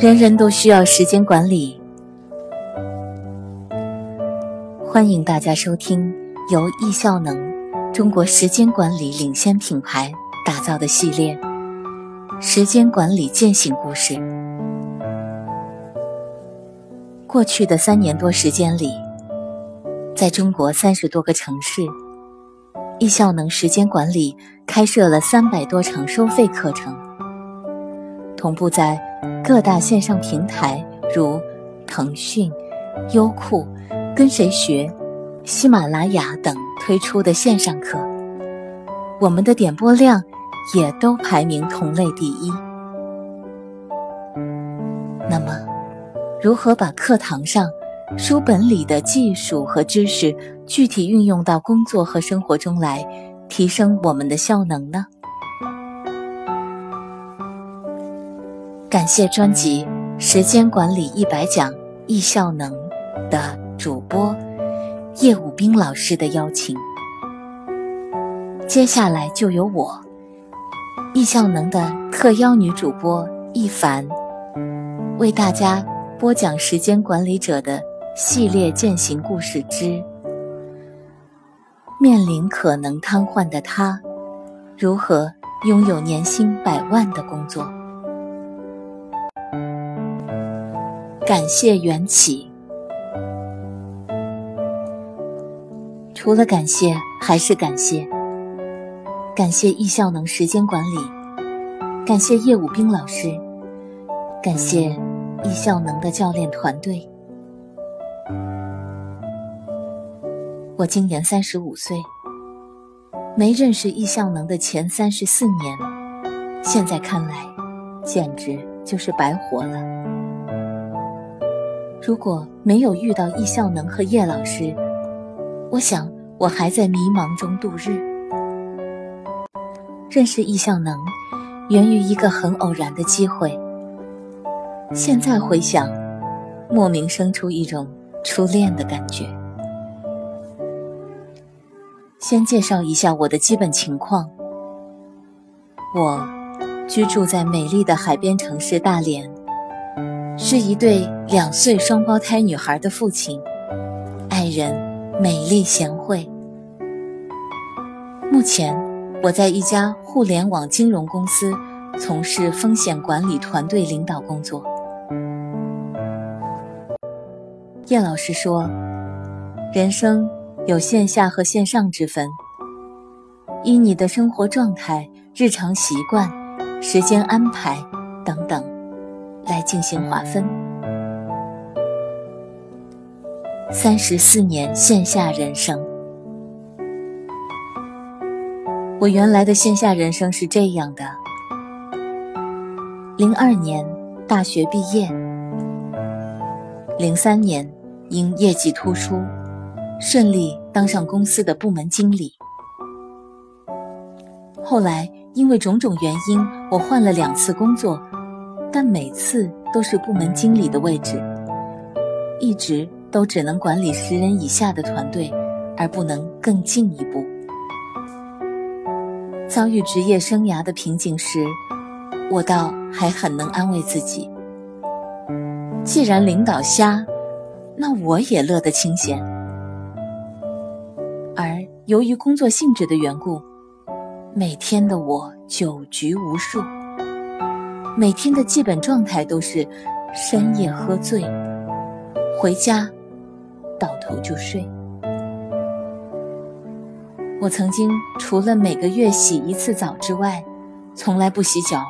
人人都需要时间管理。欢迎大家收听由易效能中国时间管理领先品牌打造的系列《时间管理践行故事》。过去的三年多时间里，在中国三十多个城市，易效能时间管理开设了三百多场收费课程，同步在。各大线上平台如腾讯、优酷、跟谁学、喜马拉雅等推出的线上课，我们的点播量也都排名同类第一。那么，如何把课堂上书本里的技术和知识具体运用到工作和生活中来，提升我们的效能呢？感谢专辑《时间管理一百讲》易效能的主播叶武兵老师的邀请。接下来就由我易效能的特邀女主播易凡，为大家播讲《时间管理者》的系列践行故事之：面临可能瘫痪的他，如何拥有年薪百万的工作？感谢缘起，除了感谢还是感谢。感谢易效能时间管理，感谢叶武兵老师，感谢易效能的教练团队。我今年三十五岁，没认识易效能的前三十四年，现在看来，简直就是白活了。如果没有遇到易效能和叶老师，我想我还在迷茫中度日。认识易效能，源于一个很偶然的机会。现在回想，莫名生出一种初恋的感觉。先介绍一下我的基本情况：我居住在美丽的海边城市大连。是一对两岁双胞胎女孩的父亲，爱人美丽贤惠。目前我在一家互联网金融公司从事风险管理团队领导工作。叶老师说，人生有线下和线上之分，依你的生活状态、日常习惯、时间安排等等。来进行划分。三十四年线下人生，我原来的线下人生是这样的：零二年大学毕业，零三年因业绩突出，顺利当上公司的部门经理。后来因为种种原因，我换了两次工作。但每次都是部门经理的位置，一直都只能管理十人以下的团队，而不能更进一步。遭遇职业生涯的瓶颈时，我倒还很能安慰自己：既然领导瞎，那我也乐得清闲。由于工作性质的缘故，每天的我酒局无数。每天的基本状态都是深夜喝醉，回家倒头就睡。我曾经除了每个月洗一次澡之外，从来不洗脚，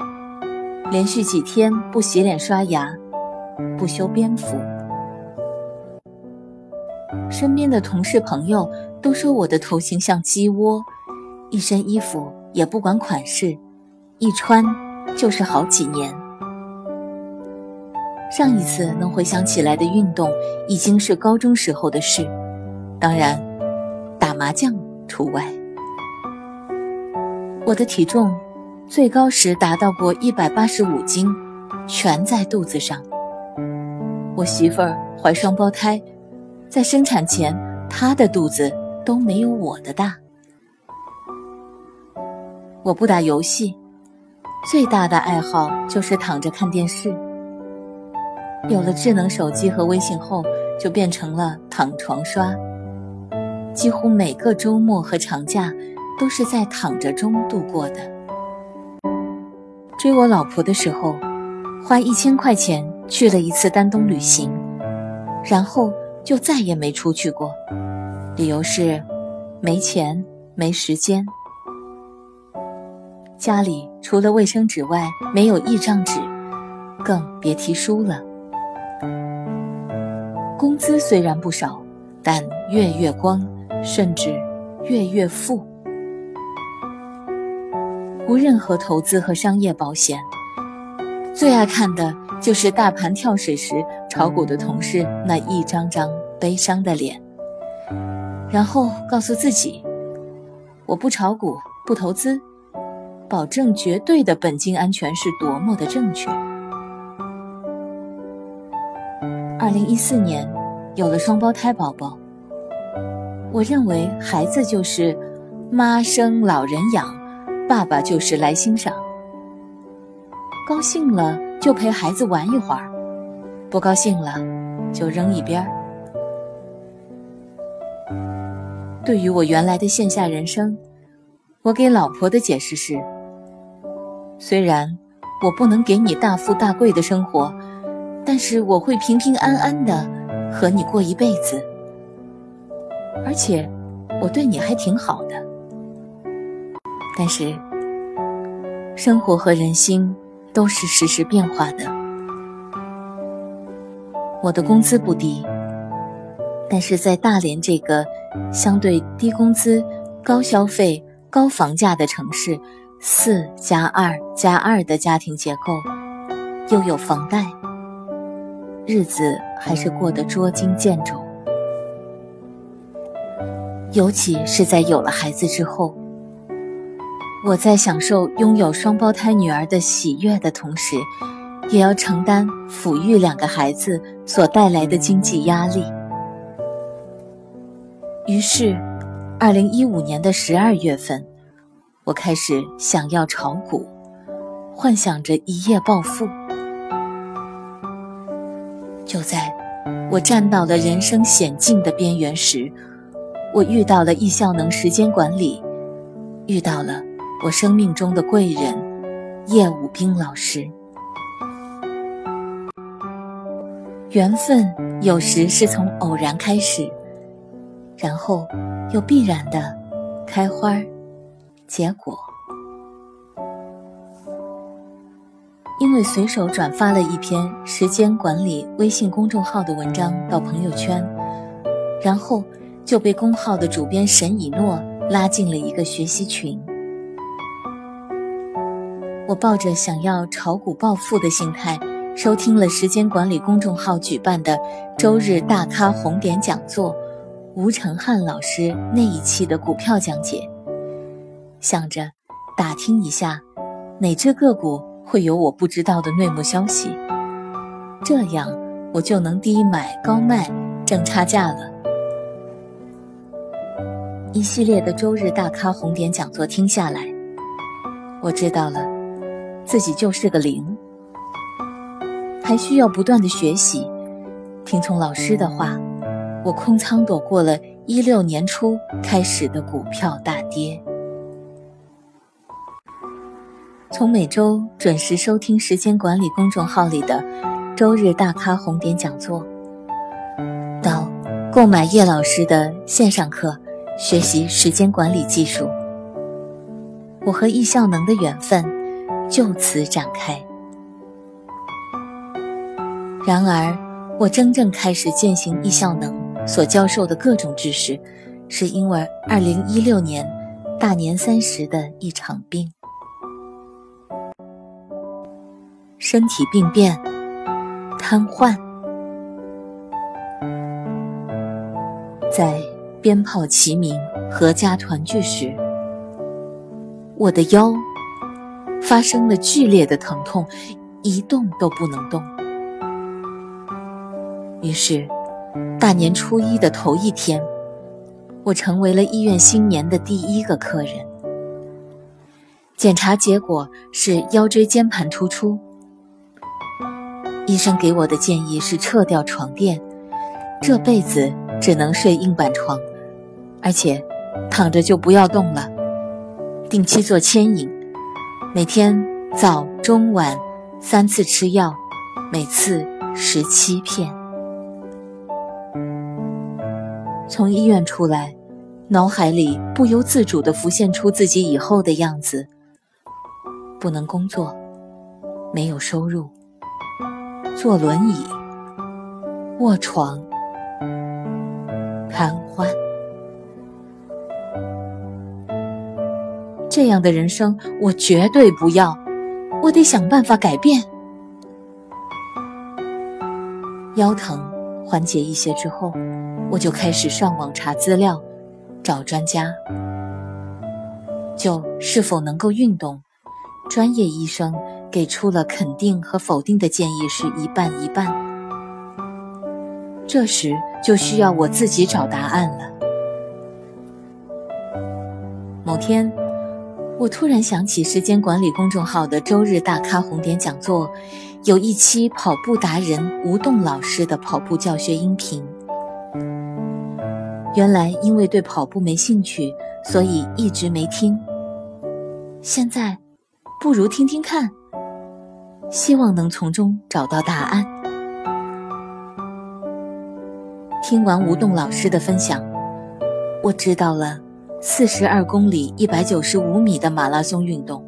连续几天不洗脸刷牙，不修边幅。身边的同事朋友都说我的头型像鸡窝，一身衣服也不管款式，一穿。就是好几年，上一次能回想起来的运动已经是高中时候的事，当然，打麻将除外。我的体重最高时达到过一百八十五斤，全在肚子上。我媳妇儿怀双胞胎，在生产前，她的肚子都没有我的大。我不打游戏，最大的爱好就是躺着看电视。有了智能手机和微信后，就变成了躺床刷。几乎每个周末和长假都是在躺着中度过的。追我老婆的时候，花一千块钱去了一次丹东旅行，然后就再也没出去过，理由是没钱没时间。家里除了卫生纸外没有一张纸，更别提书了。工资虽然不少，但月月光，甚至月月负。无任何投资和商业保险，最爱看的就是大盘跳水时炒股的同事那一张张悲伤的脸，然后告诉自己：我不炒股，不投资，保证绝对的本金安全是多么的正确。二零一四年，有了双胞胎宝宝。我认为孩子就是妈生老人养，爸爸就是来欣赏。高兴了就陪孩子玩一会儿，不高兴了就扔一边儿。对于我原来的线下人生，我给老婆的解释是：虽然我不能给你大富大贵的生活。但是我会平平安安的和你过一辈子，而且我对你还挺好的。但是生活和人心都是实时变化的。我的工资不低，但是在大连这个相对低工资、高消费、高房价的城市，四加二加二的家庭结构，又有房贷。日子还是过得捉襟见肘，尤其是在有了孩子之后，我在享受拥有双胞胎女儿的喜悦的同时，也要承担抚育两个孩子所带来的经济压力。于是，二零一五年的十二月份，我开始想要炒股，幻想着一夜暴富。就在我站到了人生险境的边缘时，我遇到了易效能时间管理，遇到了我生命中的贵人叶武兵老师。缘分有时是从偶然开始，然后又必然的开花结果。因为随手转发了一篇时间管理微信公众号的文章到朋友圈，然后就被公号的主编沈以诺拉进了一个学习群。我抱着想要炒股暴富的心态，收听了时间管理公众号举办的周日大咖红点讲座，吴成汉老师那一期的股票讲解，想着打听一下哪只个股。会有我不知道的内幕消息，这样我就能低买高卖挣差价了。一系列的周日大咖红点讲座听下来，我知道了，自己就是个零，还需要不断的学习，听从老师的话，我空仓躲过了一六年初开始的股票大跌。从每周准时收听时间管理公众号里的周日大咖红点讲座，到购买叶老师的线上课，学习时间管理技术，我和易效能的缘分就此展开。然而，我真正开始践行易效能所教授的各种知识，是因为二零一六年大年三十的一场病。身体病变，瘫痪，在鞭炮齐鸣、阖家团聚时，我的腰发生了剧烈的疼痛，一动都不能动。于是，大年初一的头一天，我成为了医院新年的第一个客人。检查结果是腰椎间盘突出。医生给我的建议是撤掉床垫，这辈子只能睡硬板床，而且躺着就不要动了。定期做牵引，每天早中晚三次吃药，每次十七片。从医院出来，脑海里不由自主地浮现出自己以后的样子：不能工作，没有收入，坐轮椅，卧床，瘫痪。这样的人生我绝对不要，我得想办法改变。腰疼缓解一些之后，我就开始上网查资料，找专家。就是否能够运动，专业医生给出了肯定和否定的建议是一半一半。这时就需要我自己找答案了。某天。我突然想起时间管理公众号的周日大咖红点讲座，有一期跑步达人吴栋老师的跑步教学音频。原来因为对跑步没兴趣，所以一直没听。现在，不如听听看，希望能从中找到答案。听完吴栋老师的分享，我知道了。四十二公里、一百九十五米的马拉松运动，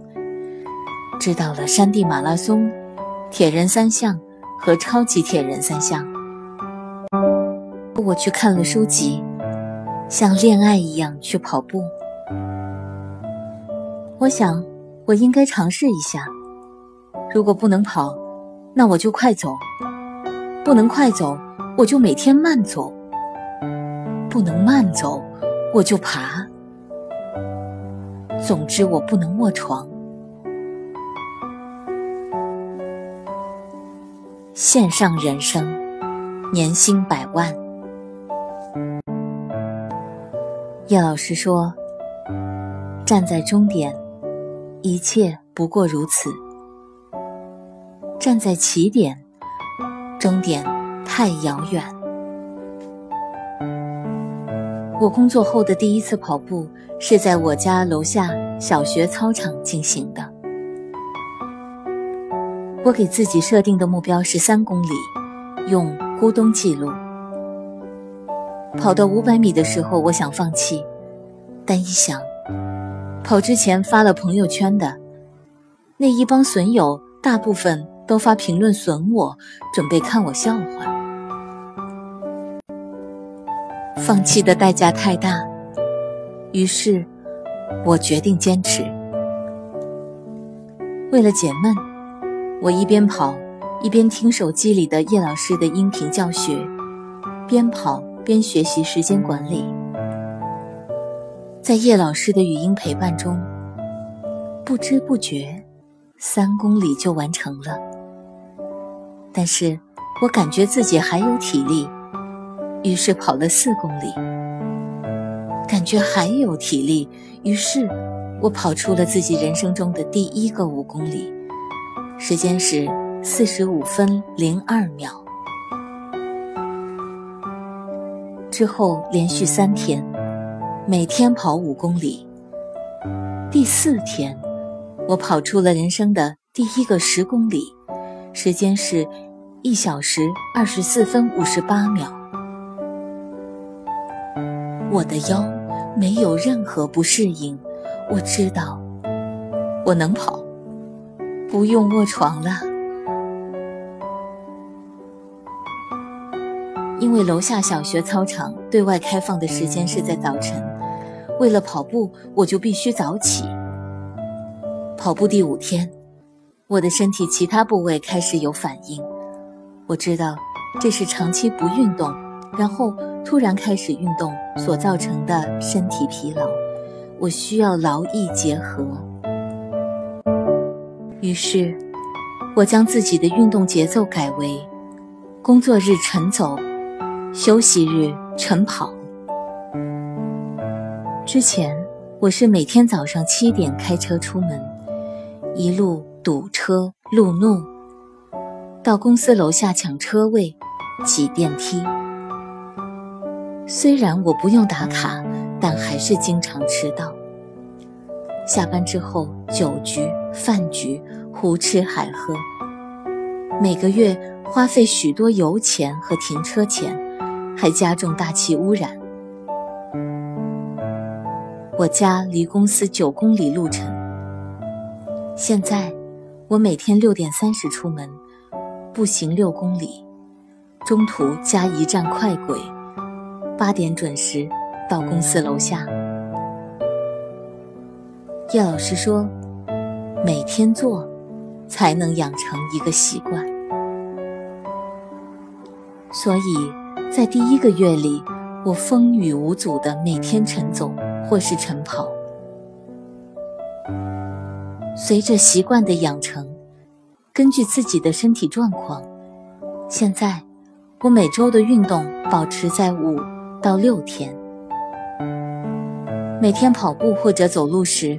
知道了山地马拉松、铁人三项和超级铁人三项。我去看了书籍，像恋爱一样去跑步。我想，我应该尝试一下。如果不能跑，那我就快走；不能快走，我就每天慢走；不能慢走，我就爬。总之，我不能卧床。线上人生，年薪百万。叶老师说：“站在终点，一切不过如此；站在起点，终点太遥远。”我工作后的第一次跑步是在我家楼下小学操场进行的。我给自己设定的目标是三公里，用咕咚记录。跑到五百米的时候，我想放弃，但一想，跑之前发了朋友圈的那一帮损友，大部分都发评论损我，准备看我笑话。放弃的代价太大，于是，我决定坚持。为了解闷，我一边跑，一边听手机里的叶老师的音频教学，边跑边学习时间管理。在叶老师的语音陪伴中，不知不觉，三公里就完成了。但是我感觉自己还有体力。于是跑了四公里，感觉还有体力，于是我跑出了自己人生中的第一个五公里，时间是四十五分零二秒。之后连续三天，每天跑五公里。第四天，我跑出了人生的第一个十公里，时间是一小时二十四分五十八秒。我的腰没有任何不适应，我知道我能跑，不用卧床了。因为楼下小学操场对外开放的时间是在早晨，为了跑步，我就必须早起。跑步第五天，我的身体其他部位开始有反应，我知道这是长期不运动，然后。突然开始运动所造成的身体疲劳，我需要劳逸结合。于是，我将自己的运动节奏改为：工作日晨走，休息日晨跑。之前，我是每天早上七点开车出门，一路堵车路怒，到公司楼下抢车位，挤电梯。虽然我不用打卡，但还是经常迟到。下班之后，酒局、饭局，胡吃海喝，每个月花费许多油钱和停车钱，还加重大气污染。我家离公司九公里路程，现在我每天六点三十出门，步行六公里，中途加一站快轨。八点准时到公司楼下。叶老师说：“每天做，才能养成一个习惯。”所以，在第一个月里，我风雨无阻的每天晨走或是晨跑。随着习惯的养成，根据自己的身体状况，现在我每周的运动保持在五。到六天，每天跑步或者走路时，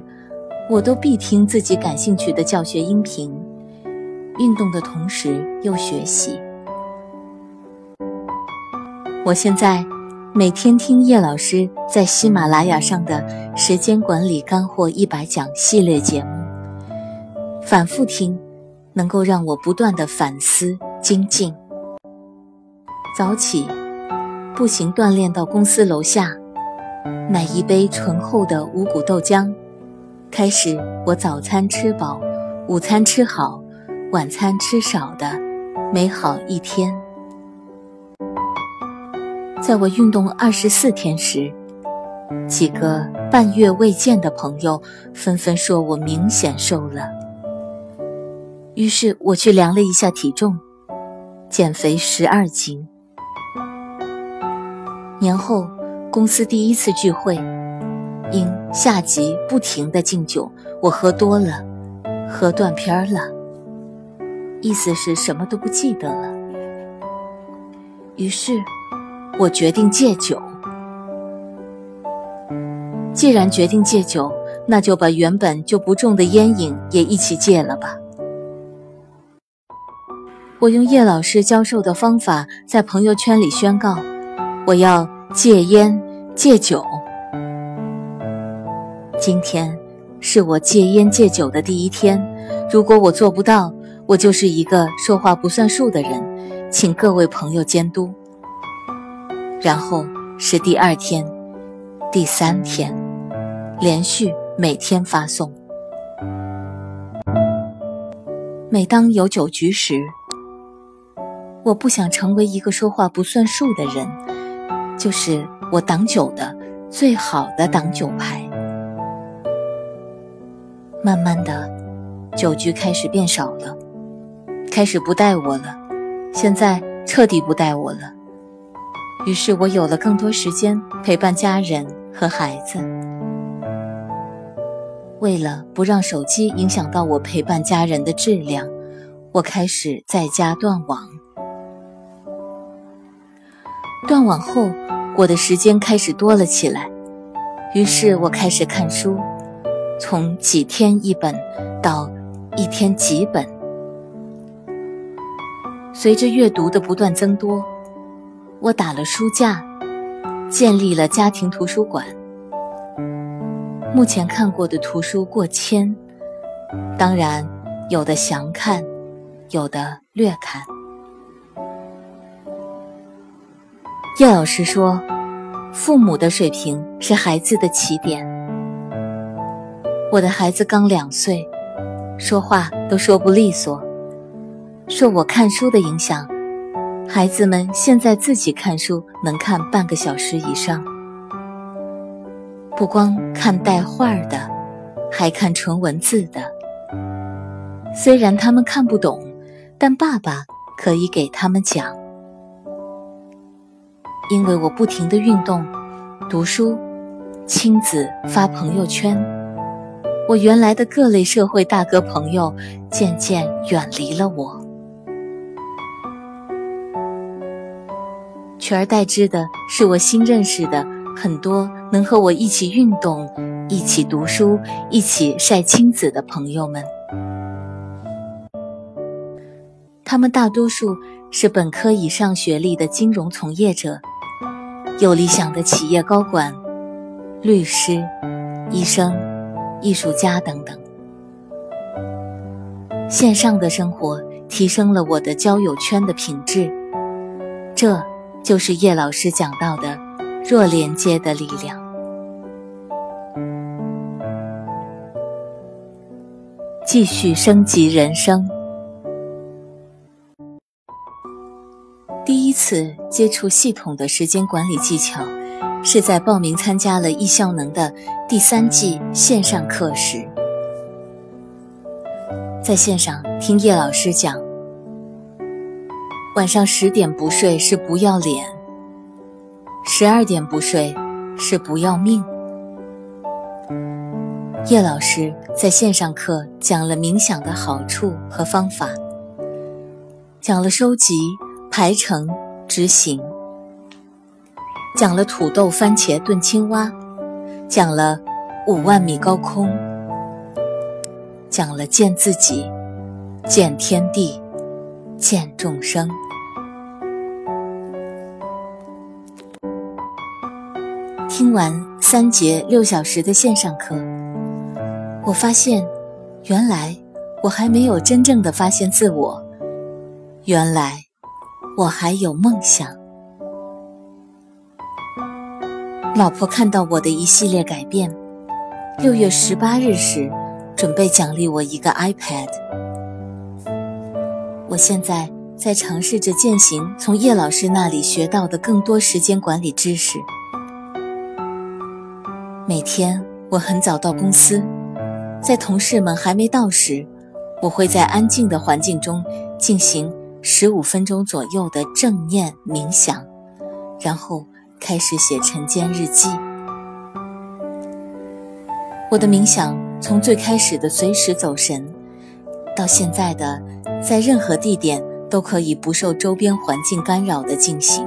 我都必听自己感兴趣的教学音频，运动的同时又学习。我现在每天听叶老师在喜马拉雅上的《时间管理干货一百讲》系列节目，反复听，能够让我不断的反思精进。早起。步行锻炼到公司楼下，买一杯醇厚的五谷豆浆，开始我早餐吃饱，午餐吃好，晚餐吃少的美好一天。在我运动二十四天时，几个半月未见的朋友纷纷说我明显瘦了。于是我去量了一下体重，减肥十二斤。年后，公司第一次聚会，因下级不停的敬酒，我喝多了，喝断片儿了，意思是什么都不记得了。于是，我决定戒酒。既然决定戒酒，那就把原本就不重的烟瘾也一起戒了吧。我用叶老师教授的方法，在朋友圈里宣告。我要戒烟戒酒。今天是我戒烟戒酒的第一天。如果我做不到，我就是一个说话不算数的人，请各位朋友监督。然后是第二天、第三天，连续每天发送。每当有酒局时，我不想成为一个说话不算数的人。就是我挡酒的最好的挡酒牌。慢慢的，酒局开始变少了，开始不带我了，现在彻底不带我了。于是我有了更多时间陪伴家人和孩子。为了不让手机影响到我陪伴家人的质量，我开始在家断网。断网后。我的时间开始多了起来，于是我开始看书，从几天一本到一天几本。随着阅读的不断增多，我打了书架，建立了家庭图书馆。目前看过的图书过千，当然有的详看，有的略看。叶老师说：“父母的水平是孩子的起点。”我的孩子刚两岁，说话都说不利索。受我看书的影响，孩子们现在自己看书能看半个小时以上，不光看带画的，还看纯文字的。虽然他们看不懂，但爸爸可以给他们讲。因为我不停的运动、读书、亲子发朋友圈，我原来的各类社会大哥朋友渐渐远离了我，取而代之的是我新认识的很多能和我一起运动、一起读书、一起晒亲子的朋友们。他们大多数是本科以上学历的金融从业者，有理想的企业高管、律师、医生、艺术家等等。线上的生活提升了我的交友圈的品质，这就是叶老师讲到的弱连接的力量。继续升级人生。第一次接触系统的时间管理技巧，是在报名参加了易效能的第三季线上课时，在线上听叶老师讲，晚上十点不睡是不要脸，十二点不睡是不要命。叶老师在线上课讲了冥想的好处和方法，讲了收集、排程、执行，讲了土豆番茄炖青蛙，讲了五万米高空，讲了见自己、见天地、见众生。听完三节六小时的线上课。我发现，原来我还没有真正的发现自我。原来我还有梦想。老婆看到我的一系列改变，六月十八日时，准备奖励我一个 iPad。我现在在尝试着践行从叶老师那里学到的更多时间管理知识。每天我很早到公司。在同事们还没到时，我会在安静的环境中进行十五分钟左右的正念冥想，然后开始写晨间日记。我的冥想从最开始的随时走神，到现在的在任何地点都可以不受周边环境干扰的进行。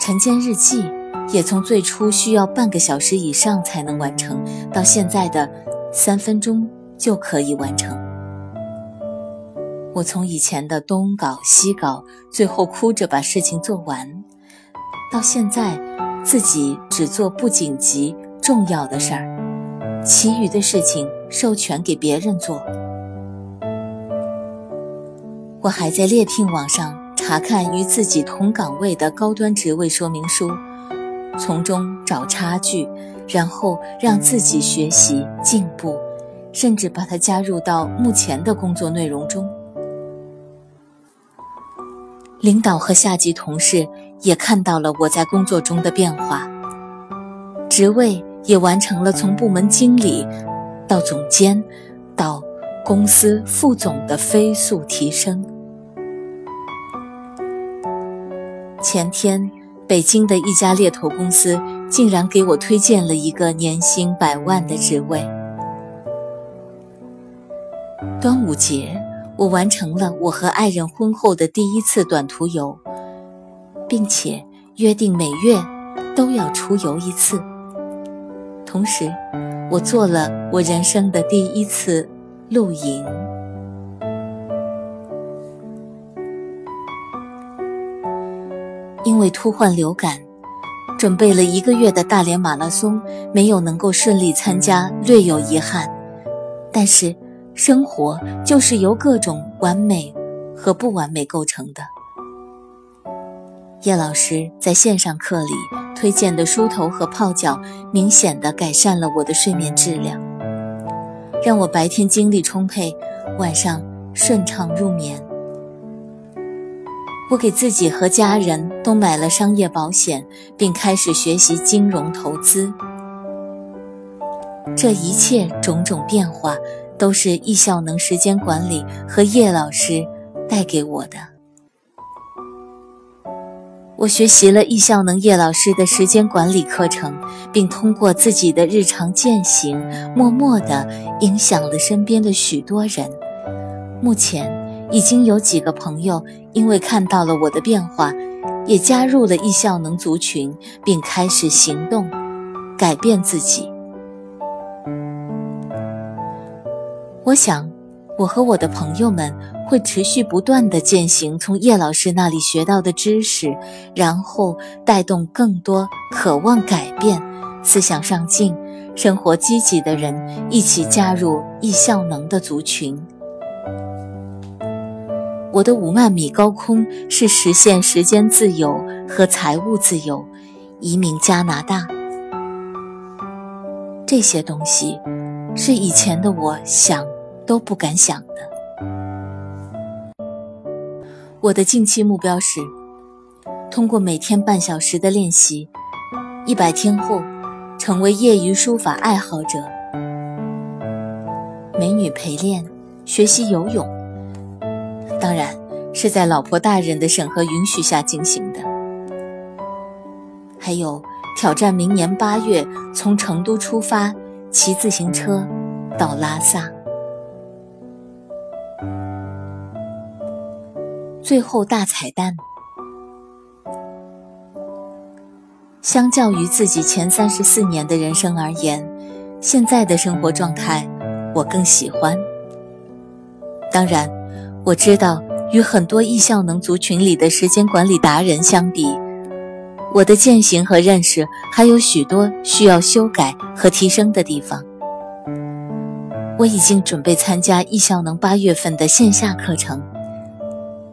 晨间日记。也从最初需要半个小时以上才能完成，到现在的三分钟就可以完成。我从以前的东搞西搞，最后哭着把事情做完，到现在自己只做不紧急重要的事儿，其余的事情授权给别人做。我还在猎聘网上查看与自己同岗位的高端职位说明书。从中找差距，然后让自己学习进步，甚至把它加入到目前的工作内容中。领导和下级同事也看到了我在工作中的变化，职位也完成了从部门经理到总监到公司副总的飞速提升。前天。北京的一家猎头公司竟然给我推荐了一个年薪百万的职位。端午节，我完成了我和爱人婚后的第一次短途游，并且约定每月都要出游一次。同时，我做了我人生的第一次露营。因为突患流感，准备了一个月的大连马拉松没有能够顺利参加，略有遗憾。但是，生活就是由各种完美和不完美构成的。叶老师在线上课里推荐的梳头和泡脚，明显的改善了我的睡眠质量，让我白天精力充沛，晚上顺畅入眠。我给自己和家人都买了商业保险，并开始学习金融投资。这一切种种变化，都是易效能时间管理和叶老师带给我的。我学习了易效能叶老师的时间管理课程，并通过自己的日常践行，默默地影响了身边的许多人。目前。已经有几个朋友因为看到了我的变化，也加入了易效能族群，并开始行动，改变自己。我想，我和我的朋友们会持续不断地践行从叶老师那里学到的知识，然后带动更多渴望改变、思想上进、生活积极的人一起加入易效能的族群。我的五万米高空是实现时间自由和财务自由，移民加拿大。这些东西是以前的我想。都不敢想的。我的近期目标是，通过每天半小时的练习，一百天后成为业余书法爱好者。美女陪练，学习游泳，当然是在老婆大人的审核允许下进行的。还有挑战明年八月从成都出发，骑自行车到拉萨。最后大彩蛋，相较于自己前三十四年的人生而言，现在的生活状态我更喜欢。当然，我知道与很多易效能族群里的时间管理达人相比，我的践行和认识还有许多需要修改和提升的地方。我已经准备参加易效能八月份的线下课程。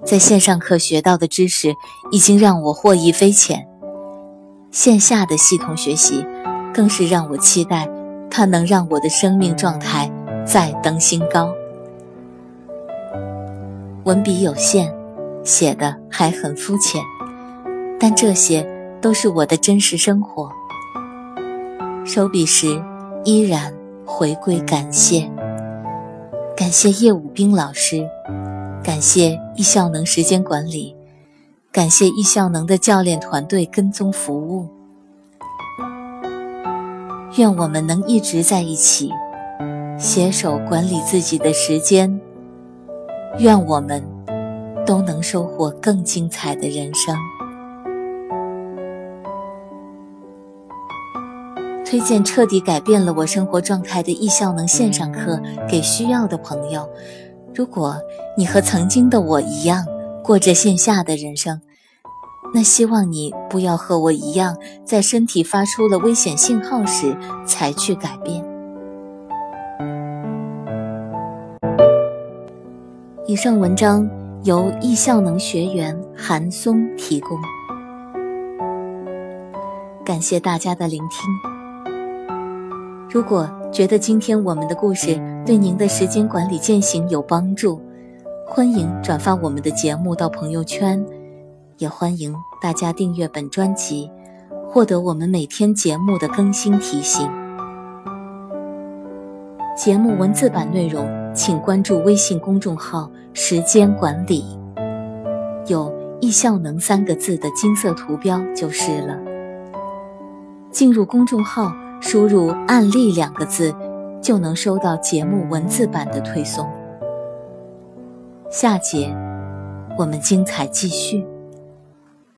在线上课学到的知识已经让我获益匪浅，线下的系统学习更是让我期待，它能让我的生命状态再登新高。文笔有限，写的还很肤浅，但这些都是我的真实生活。收笔时依然回归感谢，感谢叶武兵老师。感谢易效能时间管理，感谢易效能的教练团队跟踪服务。愿我们能一直在一起，携手管理自己的时间。愿我们都能收获更精彩的人生。推荐彻底改变了我生活状态的易效能线上课给需要的朋友。如果你和曾经的我一样过着线下的人生，那希望你不要和我一样，在身体发出了危险信号时才去改变。以上文章由易效能学员韩松提供，感谢大家的聆听。如果觉得今天我们的故事对您的时间管理践行有帮助，欢迎转发我们的节目到朋友圈，也欢迎大家订阅本专辑，获得我们每天节目的更新提醒。节目文字版内容，请关注微信公众号“时间管理”，有“易效能”三个字的金色图标就是了。进入公众号。输入“案例”两个字，就能收到节目文字版的推送。下节我们精彩继续。